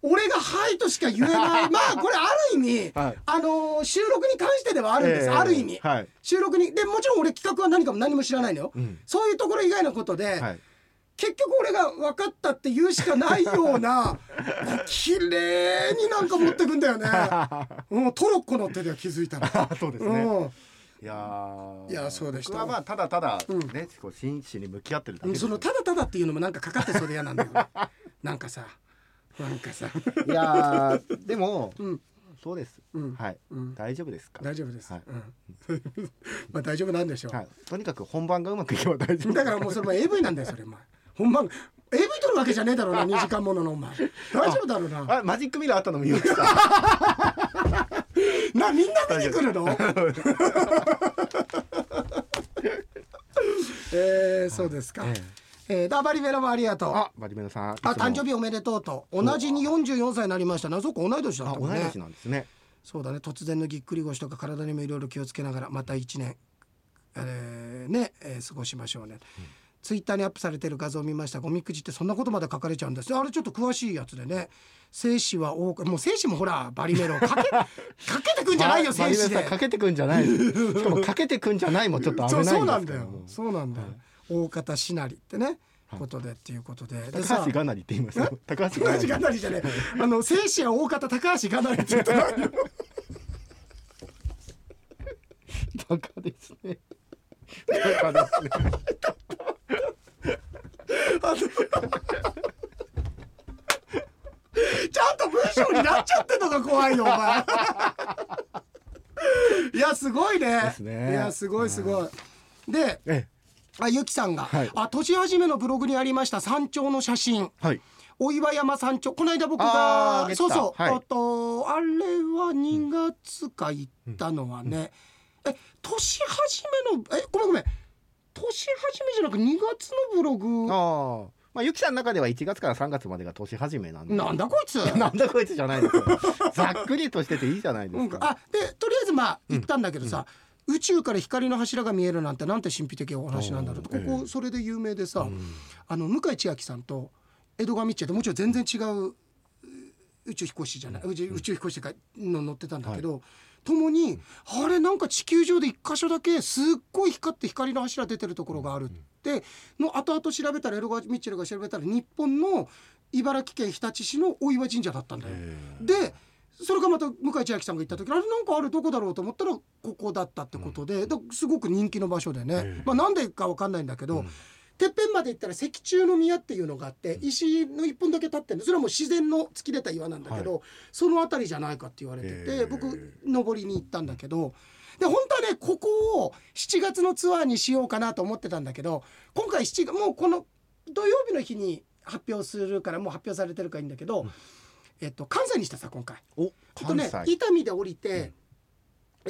俺が「はい」としか言えない。まあこれある意味、はい。あのー収録に関してではあるんです、ええある意味、はい。収録にでもちろん俺企画は何かも何も知らないのよ、うん。そういうところ以外のことで、はい結局俺が分かったって言うしかないような綺麗になんか持ってくんだよね。うん、トロッコ乗ってたよ気づいたら。そうですね。うん。いやー。いやそうでした。僕はまあただただうん。ねこう真摯に向き合ってるだけそのただただっていうのもなんかかかってそうで嫌なんだよ。なんかさ、なんかさ、いやーでもうん、そうです。うん。はい。うん、大丈夫ですか？大丈夫です。はい。うん、まあ大丈夫なんでしょう。はい。とにかく本番がうまくいけば大丈夫だからもうそれも AV なんだよそれお前。本番 AV 撮るわけじゃねえだろうな 2時間もののお前。大丈夫だろうな。あマジックミラーあったのも言いました なみんな見に来るの？えー、そうですか。ええー、ダバリベラもありがとう。あバリメノさんあ誕生日おめでとうと同じに44歳になりましたなそうか同い年だったもんねあ同い年なんですねそうだね突然のぎっくり腰とか体にもいろいろ気をつけながらまた1年、えーね、えー過ごしましょうね、ツイッターにアップされてる画像を見ました。ゴミくじってそんなことまで書かれちゃうんです。あれちょっと詳しいやつでね。精子は多くもう精子もほらバリメロかけ かけてくんじゃないよ精子で。かけてくんじゃない。しかもかけてくんじゃないもちょっと危そないうんそうなんだよ。そうなんだよ、大方しなりってね、はい。ことでっていうことで。で高橋がなりって言いますよ。高橋がなり。じゃねえ。あの精子は大方高橋がなりって言ったの。バカですね。バカですね ちゃんと文章になっちゃってんのが怖いよお前。いやすごいね。ですね。いやすごいすごい。でえあゆきさんが、はい。あ年始めのブログにありました山頂の写真。はい。お岩山山頂。この間僕がそうそう、はい。あとあれは2月か行ったのはね、え年始めのえごめんごめん年始めじゃなく2月のブログ？ああ。まあゆきさんの中では1月から3月までが年始めなんでなんだこいつ？なんだこいつじゃないですよざっくりとしてていいじゃないでうん。すか、あでとりあえずまあ行ったんだけどさ、宇宙から光の柱が見えるなんてなんて神秘的なお話なんだろうと。こうん。こそれで有名でさ、あの向井千秋さんと江戸川ミッチェってもちろん全然違うう宇宙飛行士じゃない宇宙宇宙飛行士がの乗ってたんだけど、共にあれなんか地球上で一箇所だけすっごい光って光の柱出てるところがあるっての後々調べたら江戸川ミッチェルが調べたら日本の茨城県日立市の大岩神社だったんだよ。でそれがまた向井千秋さんが行った時あれなんかあるどこだろうと思ったらここだったってことで、ですごく人気の場所でね、まあ、なんでかわかんないんだけど、てっぺんまで行ったら石柱の宮っていうのがあって石の一本だけ立ってるそれはもう自然の突き出た岩なんだけど、その辺りじゃないかって言われてて、僕登りに行ったんだけど。で本当はねここを7月のツアーにしようかなと思ってたんだけど今回7月もうこの土曜日の日に発表するからもう発表されてるからいいんだけど、えっと、関西にしたさ今回。おとね伊丹で降りて、え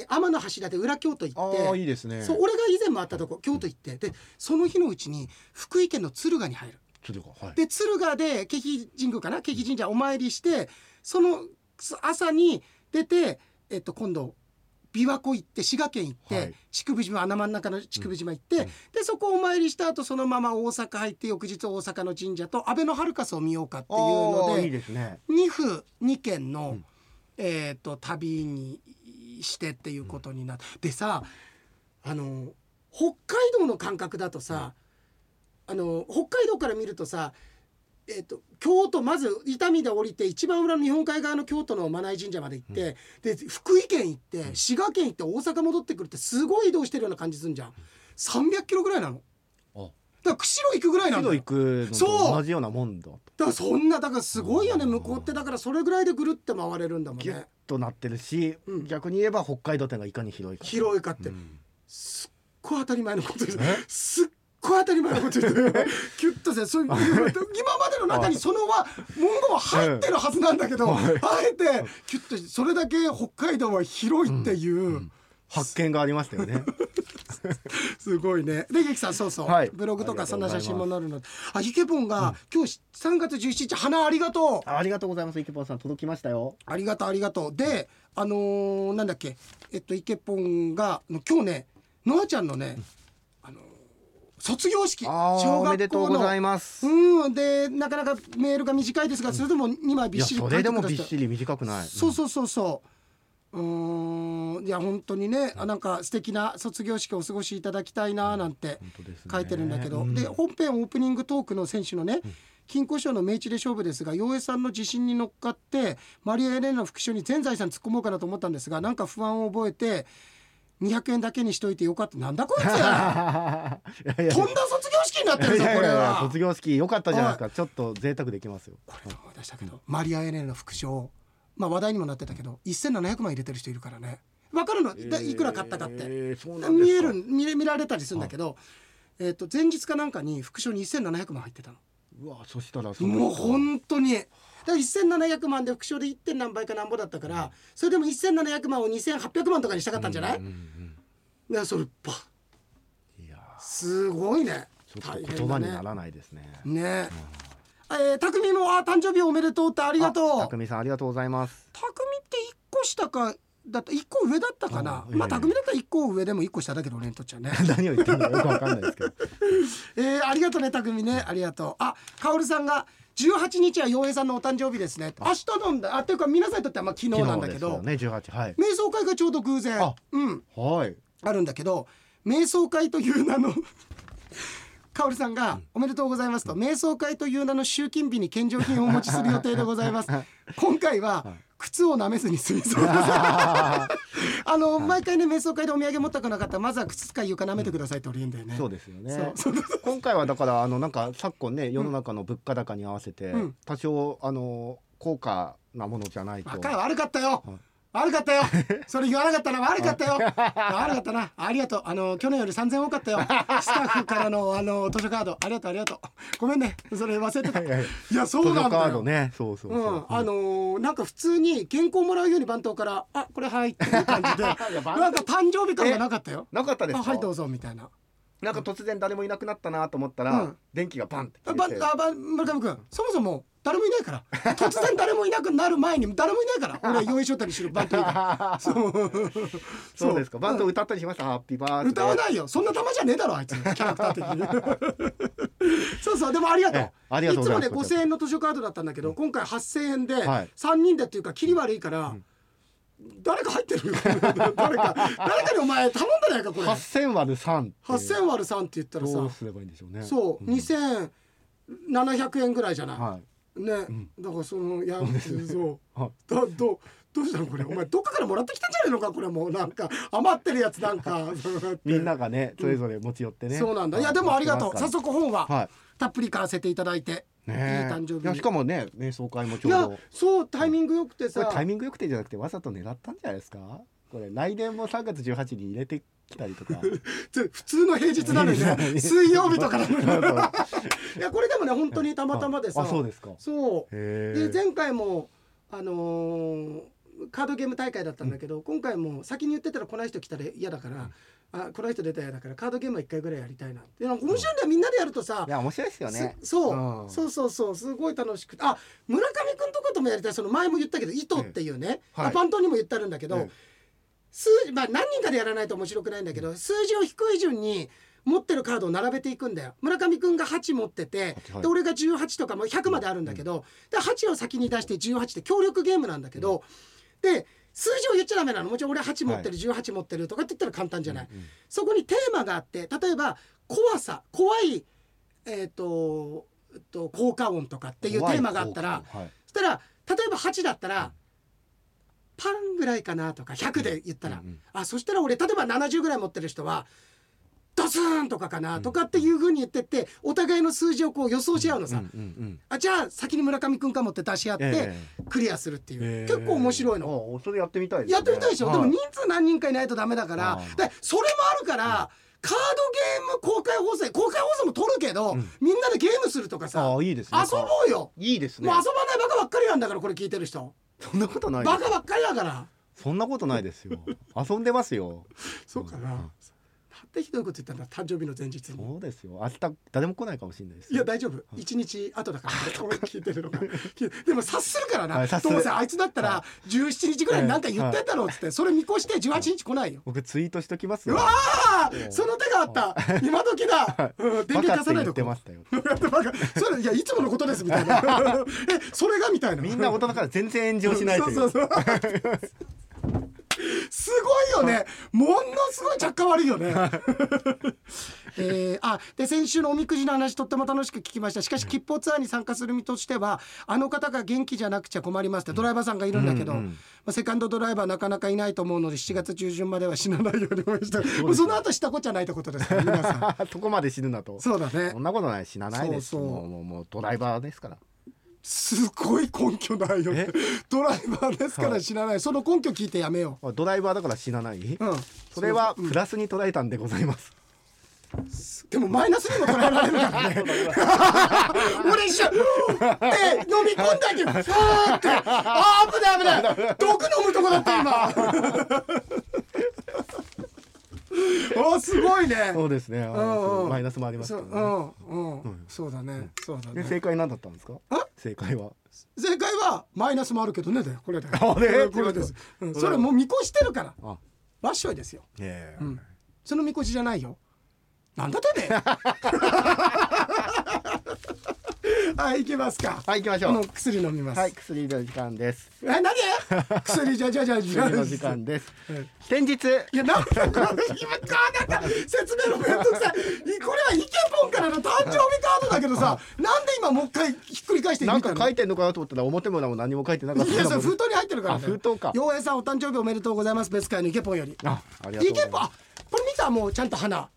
天橋立で裏京都行っていいですね。そう俺が以前もあったとこ京都行ってでその日のうちに福井県の敦賀に入る。ちょっとはい。で敦賀で京肥神宮かな？京肥神社お参りしてその朝に出て、えっと、今度琵琶湖行って滋賀県行って、はい。竹生島穴真ん中の竹生島行って、でそこをお参りした後そのまま大阪入って翌日大阪の神社と安倍のハルカスを見ようかっていうのでいいですね。2府2県の、うん。えー、と旅にしてっていうことになって、でさあの北海道の感覚だとさ、あの北海道から見るとさえー、と京都まず伊丹で降りて一番裏の日本海側の京都の真名井神社まで行って、で福井県行って滋賀県行って大阪戻ってくるってすごい移動してるような感じするんじゃん。300キロぐらいなの。あだから釧路行くぐらいなんだよ。一度行くのそうと同じようなもんだと。だからそんなだからすごいよね。向こうってだからそれぐらいでぐるって回れるんだもんギュッねとなってるし、うん。逆に言えば北海道店がいかに広いか広いかって、うん。すっごい当たり前のことです。え？すっごい当たり前のこと言ってキュッとせそういう今までの中にそのは文言は入ってるはずなんだけど、はい。あえてキュッとそれだけ北海道は広いっていう、発見がありましたよね。すごいね。でゆきさんそうそう、はい。ブログとかそんな写真も載るの。であゆけぽんが、今日3月17日花ありがとう。ありがとうございます。イケポンさん届きましたよ。ありがとうありがとう。であのーなんだっけ。えっとイケポンが今日ねのあちゃんのね、あのー卒業式おめでとうございまます、うん。でなかなかメールが短いですがそれでも2枚びっしり書それでいてくださっもびっしり短くない。そうそうそうそううーん。いや本当にねあなんか素敵な卒業式をお過ごしいただきたいななんて書いてるんだけど、うん。で本編オープニングトークの選手のね、金庫賞の明治で勝負ですが洋江さんの自信に乗っかってマリア・エレーナの副賞に全財産突っ込もうかなと思ったんですがなんか不安を覚えて200円だけにしといてよかった。なんだこいつ とんだ卒業式になってるぞ これは。卒業式良かったじゃないですか。ちょっと贅沢できますよ。これで思い出したけど、マリア・エレーナの副賞まあ話題にもなってたけど1700万入れてる人いるからね。分かるの、だいくら買ったかって、えー見える見れ見られたりするんだけど、えっと前日かなんかに副賞に1700万入ってたの。うわそしたらもう本当に。だから1700万で副賞で 1. 点何倍かなんぼだったから、それでも1700万を2800万とかにしたかったんじゃない、うんうんだからそればうんいやすごいね。言葉にねならないですね。ねえー、匠もあ誕生日おめでとうってありがとう。たくみさんありがとうございます。匠って1個下かだって1個上だったかな？あええまあ匠だったら1個上でも1個下だけど俺にとっちゃね。何を言ってるのかよくわかんないですけど。えー、ありがとうね匠ね。ありがとう。あカオルさんが18日は洋平さんのお誕生日ですね。明日なんだあっていうか皆さんにとってはまあ昨日なんだけど、ね18はい。瞑想会がちょうど偶然。あうん。はい。あるんだけど瞑想会という名のカオルさんが「おめでとうございます」と「瞑想会という名の集金日に献上品をお持ちする予定でございます」今回は靴を舐めずに済みそうです。あの、毎回ね瞑想会でお土産持ったくなかったらまずは靴か床舐めてくださいって俺言うんだよね、そうですよね。今回はだからあのなんか昨今ね世の中の物価高に合わせてうん。多少あの高価なものじゃないと。悪かったよ、はい悪かったよ。それ言わなかったな。悪かったよ。悪かったな。ありがとう。あの去年より3000多かったよ。スタッフからのあの図書カード。ありがとうありがとう。ごめんね。それ忘れてた。いいやい。ややそう図書カーなんだよドね。そうそうそう、うん、あのーなんか普通に原稿もらうように番頭から「あこれはい」っていう感じでなんか誕生日感がなかったよ。なかったですはいどうぞみたいな。なんか突然誰もいなくなったなと思ったら、うん。電気がバンってあば消えて。あば村上君そもそも誰もいないから。突然誰もいなくなる前に誰もいないから。俺用意しとったりする番頭いいからそう。そうですか。バンドうん歌ったりしました、ハッピーバース歌わないよ。そんな玉じゃねえだろあいつ。キャラクター的に。そうそう。でもありがとう。えありがとういつもね5000円の図書カードだったんだけど今回8000円ではい。3人でっていうか切り悪いから、誰か入ってるよ。誰か誰かにお前頼んだないかこれ。8000割る3って8000割る3って言ったらさどうすればいいんでしょうね。そう、ん。2700円ぐらいじゃない、はいね、ん。だからそのいやそうはい。だどどうしたのこれ？お前どっかからもらってきたんじゃないのか？これもうなんか余ってるやつなんか。みんながねそれぞれ持ち寄ってね、そうなんだ。い。やでもありがとう。早速本ははたっぷり買わせていただいて、いねいい誕生日しかもね瞑想会もちょうどそうタイミングよくてこれさタイミングよくてじゃなくてわざと狙ったんじゃないですか？これ来年も3月18に入れてきたりとか。つ普通の平日なのにね 水曜日とか いやこれでもね本当にたまたまでさあそうですか。そう。で前回もあのーカードゲーム大会だったんだけど、今回も先に言ってたらこない人来たら嫌だから、あこない人出たら嫌だからカードゲームは1回ぐらいやりたいなって。面白いんだよみんなでやるとさいや面白いですよね。すそう、うん。そうそうそう。すごい楽しくてあ村上くんとかともやりたい。その前も言ったけど「糸」っていうね、はい。あパントにも言ってあるんだけど、ええ数字まあ何人かでやらないと面白くないんだけど数字を低い順に持ってるカードを並べていくんだよ。村上くんが8持ってて、はいで俺が18とかも100まであるんだけど、で8を先に出して18って協力ゲームなんだけど、で数字を言っちゃダメなの。もちろん俺8持ってる、18持ってるとかって言ったら簡単じゃない、うんうんそこにテーマがあって例えば怖さ怖いえっ、とえっと効果音とかっていうテーマがあったらはい。そしたら例えば8だったら、パンぐらいかなとか100で言ったら、うんうんあそしたら俺例えば70ぐらい持ってる人はドスーンとかかなとかっていうふうに言ってってお互いの数字をこう予想し合うのさ、うんうんうんあじゃあ先に村上くんかもって出し合って、えクリアするっていう、え。結構面白いの。あそれやってみたいですね。やってみたいでしょ、はでも人数何人かいないとダメだから。でそれもあるから、カードゲーム公開放送公開放送も撮るけど、うん。みんなでゲームするとかさ。あいいですね。遊ぼうよ、いいですね。もう遊ばないバカばっかりなんだからこれ聞いてる人そんなことないバカばっかりだから。そんなことないですよ。遊んでますよ。そうかな、うんなんでひどいこと言ったんだ誕生日の前日に。そうですよ。明日誰も来ないかもしれないです。いや大丈夫。一日後だから俺聞いてるのが。でも察するからな、はいどうせあいつだったら17日ぐらいに何か言ってんだろうっつってそれ見越して18日来ないよ。僕ツイートしときますよ。うわーその手があった。今時だ、うん、電源バカって消さないとそれいやいつものことですみたいな。えそれがみたいな。みんな大人から全然炎上しない そうそうそう。す ごいよね。ものすごい着火悪いよね。えー、あで先週のおみくじの話とっても楽しく聞きました。しかし吉報ツアーに参加する身としてはあの方が元気じゃなくちゃ困りますって。ドライバーさんがいるんだけど、うんうんまあ、セカンドドライバーなかなかいないと思うので7月中旬までは死なないように応援してもうその後したこっちゃないってことですから皆さん。そこまで死ぬなと。そうだね。そんなことない。死なないです。そうそうもうもうドライバーですからすごい根拠ないよえ？ドライバーですから死なない、その根拠聞いてやめよドライバーだから死なない、う、うん、それはプラスに捉えたんでございます、でもマイナスにも捉えられるからね。俺一瞬ふーって飲み込んだけどふーって。あー危ない危ない。毒飲むとこだった今 あすごいね。そうですね、マイナスもありますそからね、ううんうん。そうだね。そうだね。で正解何だったんですか？あ？正解は。正解はマイナスもあるけどねこれだこれで。す、うん。それもう見越してるから。あ。わっしょいですよ。その見越しじゃないよ。なんだってね。あ はい行きますか。はい行きましょう。この薬飲みます。はい薬の時間です。え何？薬じゃじゃじゃじの時間です。はい先日。いやなんだこの今なんか説明のめんどくさい。これはイケポンからの誕生日カードだけどさなんで今もう一回ひっくり返してなんか書いててんのかなと思ったら表も裏も何も書いてなかったいやそれ封筒に入ってるからあ封筒か。洋平さんお誕生日おめでとうございます。別会のイケポンより。あありがとうイケポンあこれ見た？もうちゃんと花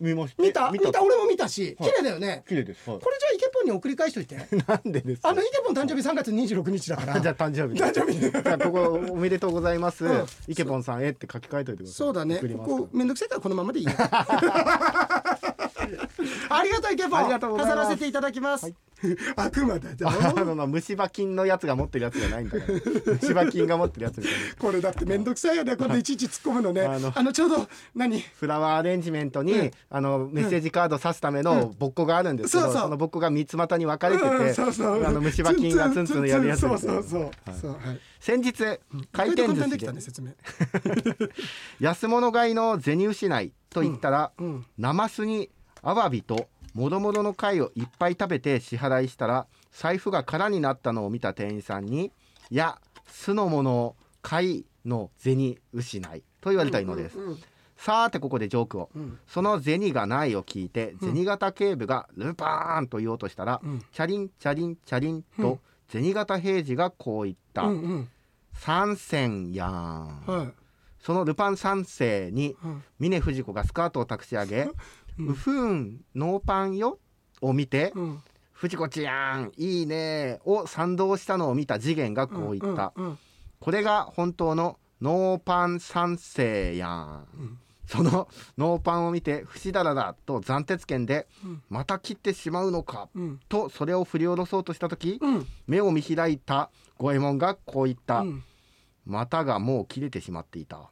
見ました見た？見見た？た？俺も見たしはい。綺麗だよね。綺麗です。はい。これじゃあイケポンに送り返しといて。なんでですか？あのイケポン誕生日3月26日だから。じゃあ誕生日。誕生日。じゃあここおめでとうございます、うん。イケポンさんへって書き換えといてください。そうだね。ここめんどくせえからこのままでいいよ。ありがとうイケポン。ありがとうございます。飾らせていただきます、悪魔だぞ あの虫歯菌のやつが持ってるやつじゃないんだから。虫歯菌が持ってるやつみたいな。これだってめんどくさいよねこれでいちいち突っ込むのね。あのちょうど何？フラワーアレンジメントに、うん。あのメッセージカード刺すためのボッコがあるんですけど、そうそう。のボッコが三つ股に分かれてて、うんそうそう。あの虫歯菌がツンツンやるやつそうそう。そうそう。はい。先日回転寿司で。たね説明。安物買いの銭失いと言ったら、うん。ナマスにアワビともろもろの貝をいっぱい食べて支払いしたら財布が空になったのを見た店員さんに「いや酢の物貝の銭失い」と言われたのです、うんさーてここでジョークを、うん。その銭がないを聞いてうん。銭形警部がルパーンと言おうとしたら、うん。チャリンチャリンチャリンうん。と銭形平次がこう言った。うんうん「三銭やん」はい。そのルパン三世にうん。峰不二子がスカートを託し上げ「うふんノーパンよ」を見てうん「藤子ちゃんいいね」を賛同したのを見た次元がこう言った。うんうん「これが本当のノーパン三世やん」うん。そのノーパンを見て「不死だらだ」と斬鉄剣でうん「また切ってしまうのか」うん。とそれを振り下ろそうとした時うん。目を見開いた五右衛門がこう言った。うん「股がもう切れてしまっていた」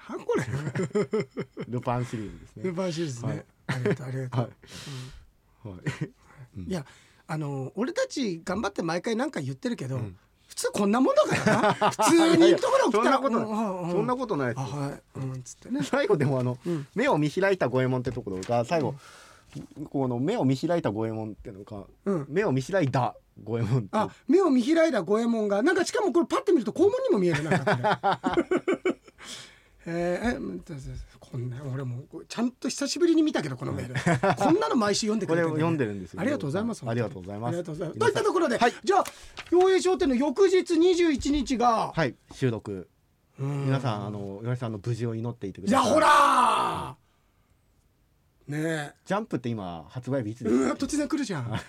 はこれ。ルパンシリーズですね。ル。パンシリーズはい。ねありがとうありがとう。はい。はい。い。やあの俺たち頑張って毎回なんか言ってるけど、ん。普通こんなもんだからな。普通にところ送ったらそんなことない、うんうんそんなことないですあはい。うんつってね。最後でもあの、うん。目を見開いた五右衛門ってところが最後、この目を見開いた五右衛門っていうのが、うん。目を見開いた五右衛門あ目を見開いた五右衛門がなんかしかもこれパッて見ると肛門にも見えるな えー、こんな俺もうちゃんと久しぶりに見たけどこのメール。こんなの毎週読んでくれてんだね。これを読んでるんですよ。ありがとうございますありがとうございますありがとうございます。と皆さんいったところで、はい。じゃあ陽平商店の翌日21日が、はい。収録。うん。皆さんあの岩井さんの無事を祈っていてください。いやほらねえ。ジャンプって今発売日いつですか、うわ突然来るじゃん